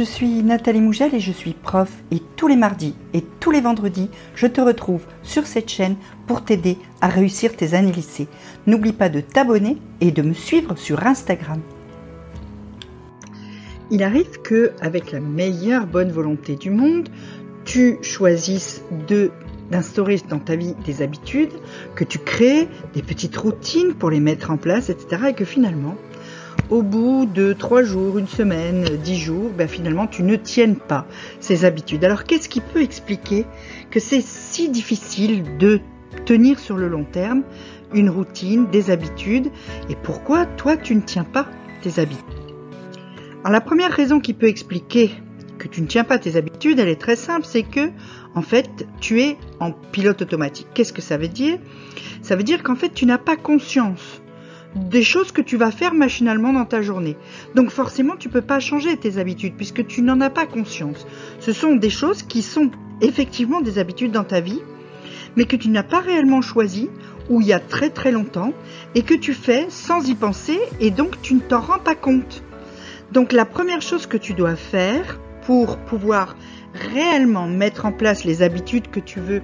je suis Nathalie Mougel et je suis prof et tous les mardis et tous les vendredis, je te retrouve sur cette chaîne pour t'aider à réussir tes années lycée. N'oublie pas de t'abonner et de me suivre sur Instagram. Il arrive que, avec la meilleure bonne volonté du monde, tu choisisses de d'instaurer dans ta vie des habitudes, que tu crées des petites routines pour les mettre en place, etc. Et que finalement, au bout de trois jours, une semaine, dix jours, ben finalement tu ne tiennes pas ces habitudes. Alors qu'est-ce qui peut expliquer que c'est si difficile de tenir sur le long terme une routine, des habitudes, et pourquoi toi tu ne tiens pas tes habitudes? Alors la première raison qui peut expliquer que tu ne tiens pas tes habitudes, elle est très simple, c'est que en fait tu es en pilote automatique. Qu'est-ce que ça veut dire? Ça veut dire qu'en fait tu n'as pas conscience des choses que tu vas faire machinalement dans ta journée. Donc forcément, tu peux pas changer tes habitudes puisque tu n'en as pas conscience. Ce sont des choses qui sont effectivement des habitudes dans ta vie, mais que tu n'as pas réellement choisi ou il y a très très longtemps et que tu fais sans y penser et donc tu ne t'en rends pas compte. Donc la première chose que tu dois faire pour pouvoir réellement mettre en place les habitudes que tu veux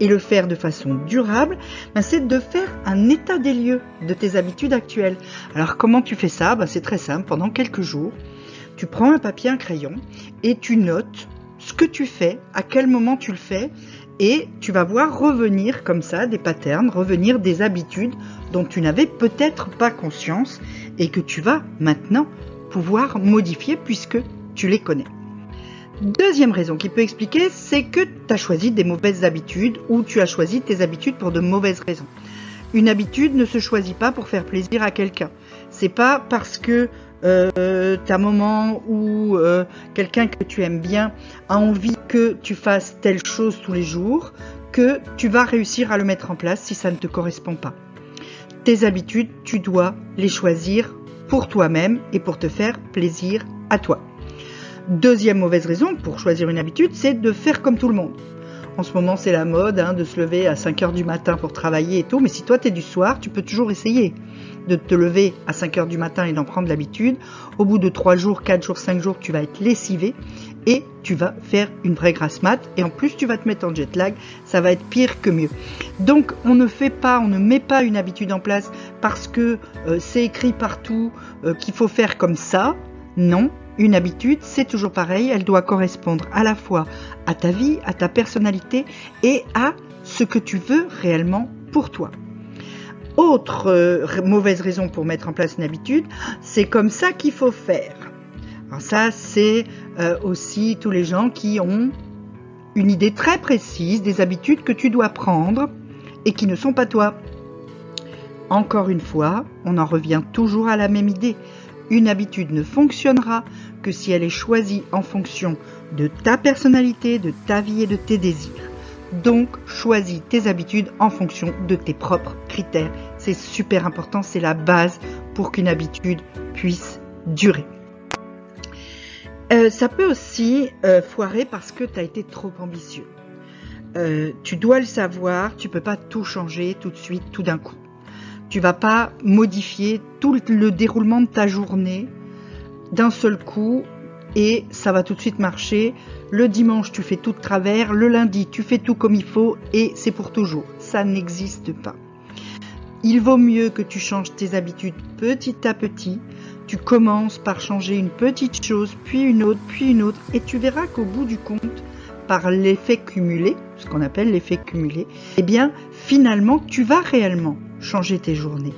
et le faire de façon durable, ben, c'est de faire un état des lieux de tes habitudes actuelles. Alors comment tu fais ça? Ben, C'est très simple, pendant quelques jours, tu prends un papier, un crayon et tu notes ce que tu fais, à quel moment tu le fais, et tu vas voir revenir comme ça des patterns, revenir des habitudes dont tu n'avais peut-être pas conscience et que tu vas maintenant pouvoir modifier puisque tu les connais. Deuxième raison qui peut expliquer, c'est que tu as choisi des mauvaises habitudes ou tu as choisi tes habitudes pour de mauvaises raisons. Une habitude ne se choisit pas pour faire plaisir à quelqu'un. C'est pas parce que euh, ta maman ou euh, quelqu'un que tu aimes bien a envie que tu fasses telle chose tous les jours que tu vas réussir à le mettre en place si ça ne te correspond pas. Tes habitudes, tu dois les choisir pour toi-même et pour te faire plaisir à toi. Deuxième mauvaise raison pour choisir une habitude, c'est de faire comme tout le monde. En ce moment, c'est la mode hein, de se lever à 5 heures du matin pour travailler et tout, mais si toi tu es du soir, tu peux toujours essayer de te lever à 5 heures du matin et d'en prendre l'habitude. Au bout de 3 jours, 4 jours, 5 jours, tu vas être lessivé et tu vas faire une vraie grasse mat et en plus tu vas te mettre en jet lag, ça va être pire que mieux. Donc on ne fait pas, on ne met pas une habitude en place parce que euh, c'est écrit partout euh, qu'il faut faire comme ça. Non, une habitude, c'est toujours pareil, elle doit correspondre à la fois à ta vie, à ta personnalité et à ce que tu veux réellement pour toi. Autre euh, mauvaise raison pour mettre en place une habitude, c'est comme ça qu'il faut faire. Alors ça, c'est euh, aussi tous les gens qui ont une idée très précise des habitudes que tu dois prendre et qui ne sont pas toi. Encore une fois, on en revient toujours à la même idée. Une habitude ne fonctionnera que si elle est choisie en fonction de ta personnalité, de ta vie et de tes désirs. Donc, choisis tes habitudes en fonction de tes propres critères. C'est super important, c'est la base pour qu'une habitude puisse durer. Euh, ça peut aussi euh, foirer parce que tu as été trop ambitieux. Euh, tu dois le savoir, tu peux pas tout changer tout de suite, tout d'un coup. Tu vas pas modifier tout le déroulement de ta journée d'un seul coup et ça va tout de suite marcher. Le dimanche, tu fais tout de travers. Le lundi, tu fais tout comme il faut et c'est pour toujours. Ça n'existe pas. Il vaut mieux que tu changes tes habitudes petit à petit. Tu commences par changer une petite chose, puis une autre, puis une autre, et tu verras qu'au bout du compte, par l'effet cumulé, ce qu'on appelle l'effet cumulé, eh bien, finalement, tu vas réellement changer tes journées.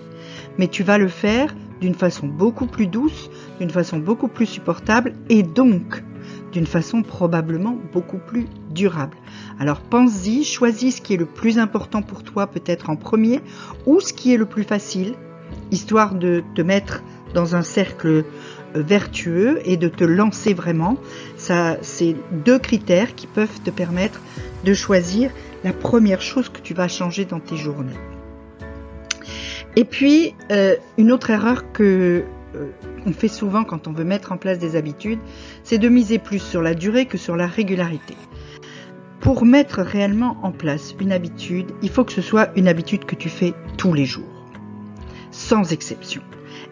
Mais tu vas le faire d'une façon beaucoup plus douce, d'une façon beaucoup plus supportable et donc d'une façon probablement beaucoup plus durable. Alors pense-y, choisis ce qui est le plus important pour toi peut-être en premier ou ce qui est le plus facile, histoire de te mettre dans un cercle euh, vertueux et de te lancer vraiment. Ça, c'est deux critères qui peuvent te permettre de choisir la première chose que tu vas changer dans tes journées. Et puis, euh, une autre erreur que euh, on fait souvent quand on veut mettre en place des habitudes, c'est de miser plus sur la durée que sur la régularité. Pour mettre réellement en place une habitude, il faut que ce soit une habitude que tu fais tous les jours, sans exception.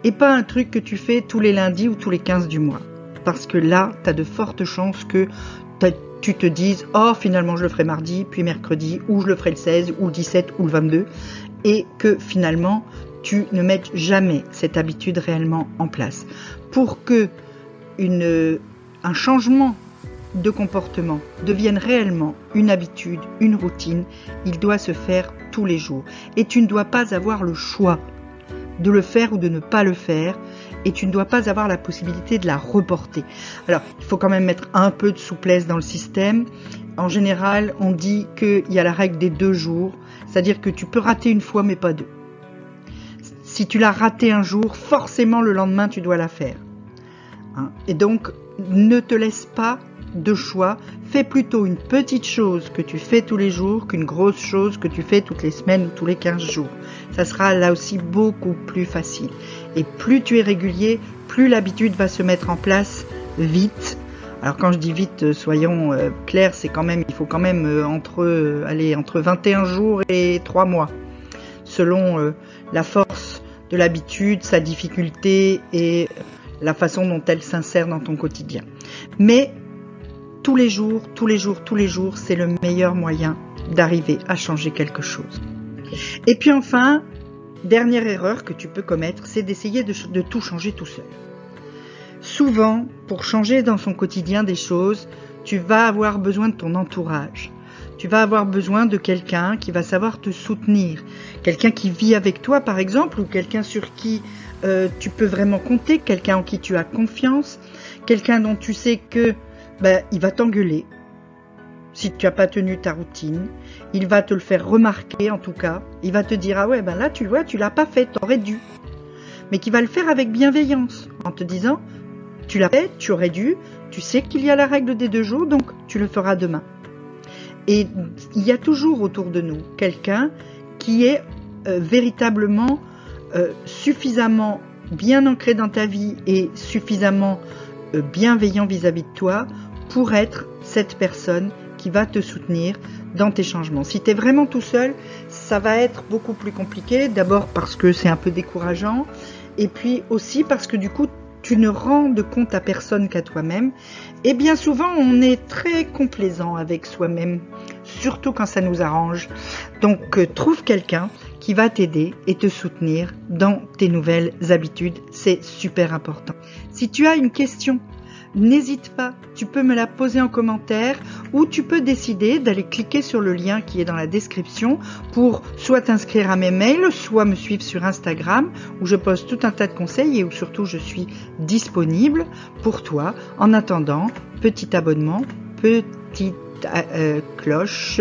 Et pas un truc que tu fais tous les lundis ou tous les 15 du mois. parce que là, tu as de fortes chances que tu te dises oh finalement je le ferai mardi, puis mercredi, ou je le ferai le 16, ou le 17, ou le 22, et que finalement tu ne mettes jamais cette habitude réellement en place. Pour que un changement de comportement devienne réellement une habitude, une routine, il doit se faire tous les jours. Et tu ne dois pas avoir le choix de le faire ou de ne pas le faire et tu ne dois pas avoir la possibilité de la reporter. Alors, il faut quand même mettre un peu de souplesse dans le système. En général, on dit qu'il y a la règle des deux jours, c'est-à-dire que tu peux rater une fois mais pas deux. Si tu l'as raté un jour, forcément le lendemain tu dois la faire. Hein. et donc, ne te laisse pas de choix. Fais plutôt une petite chose que tu fais tous les jours qu'une grosse chose que tu fais toutes les semaines ou tous les 15 jours. Ça sera là aussi beaucoup plus facile. Et plus tu es régulier, plus l'habitude va se mettre en place vite. Alors quand je dis vite, euh, soyons euh, clairs, c'est quand même, il faut quand même euh, entre, allez, entre 21 jours et 3 mois, selon la force de l'habitude, sa difficulté et la façon dont elle s'insère dans ton quotidien. Mais tous les jours, tous les jours, tous les jours, c'est le meilleur moyen d'arriver à changer quelque chose. Et puis enfin, dernière erreur que tu peux commettre, c'est d'essayer de, tout changer tout seul. Souvent, pour changer dans son quotidien des choses, tu vas avoir besoin de ton entourage. Tu vas avoir besoin de quelqu'un qui va savoir te soutenir. Quelqu'un qui vit avec toi, par exemple, ou quelqu'un sur qui euh, tu peux vraiment compter, quelqu'un en qui tu as confiance, quelqu'un dont tu sais que ben, il va t'engueuler si tu n'as pas tenu ta routine. Il va te le faire remarquer en tout cas. Il va te dire ah ouais ben là tu vois tu l'as pas fait, t'aurais dû. Mais qui va le faire avec bienveillance en te disant tu l'as fait, tu aurais dû, tu sais qu'il y a la règle des deux jours donc tu le feras demain. Et il y a toujours autour de nous quelqu'un qui est euh, véritablement euh, suffisamment bien ancré dans ta vie et suffisamment euh, bienveillant vis-à-vis de toi pour être cette personne qui va te soutenir dans tes changements. Si tu es vraiment tout seul, ça va être beaucoup plus compliqué. D'abord parce que c'est un peu décourageant et puis aussi parce que du coup, tu ne rends de compte à personne qu'à toi-même. Et bien souvent, on est très complaisant avec soi-même, surtout quand ça nous arrange. Donc, euh, trouve quelqu'un qui va t'aider et te soutenir dans tes nouvelles habitudes. C'est super important. Si tu as une question n'hésite pas, tu peux me la poser en commentaire ou tu peux décider d'aller cliquer sur le lien qui est dans la description pour soit t'inscrire à mes mails, soit me suivre sur Instagram où je poste tout un tas de conseils et où surtout je suis disponible pour toi. En attendant, petit abonnement, petite euh, cloche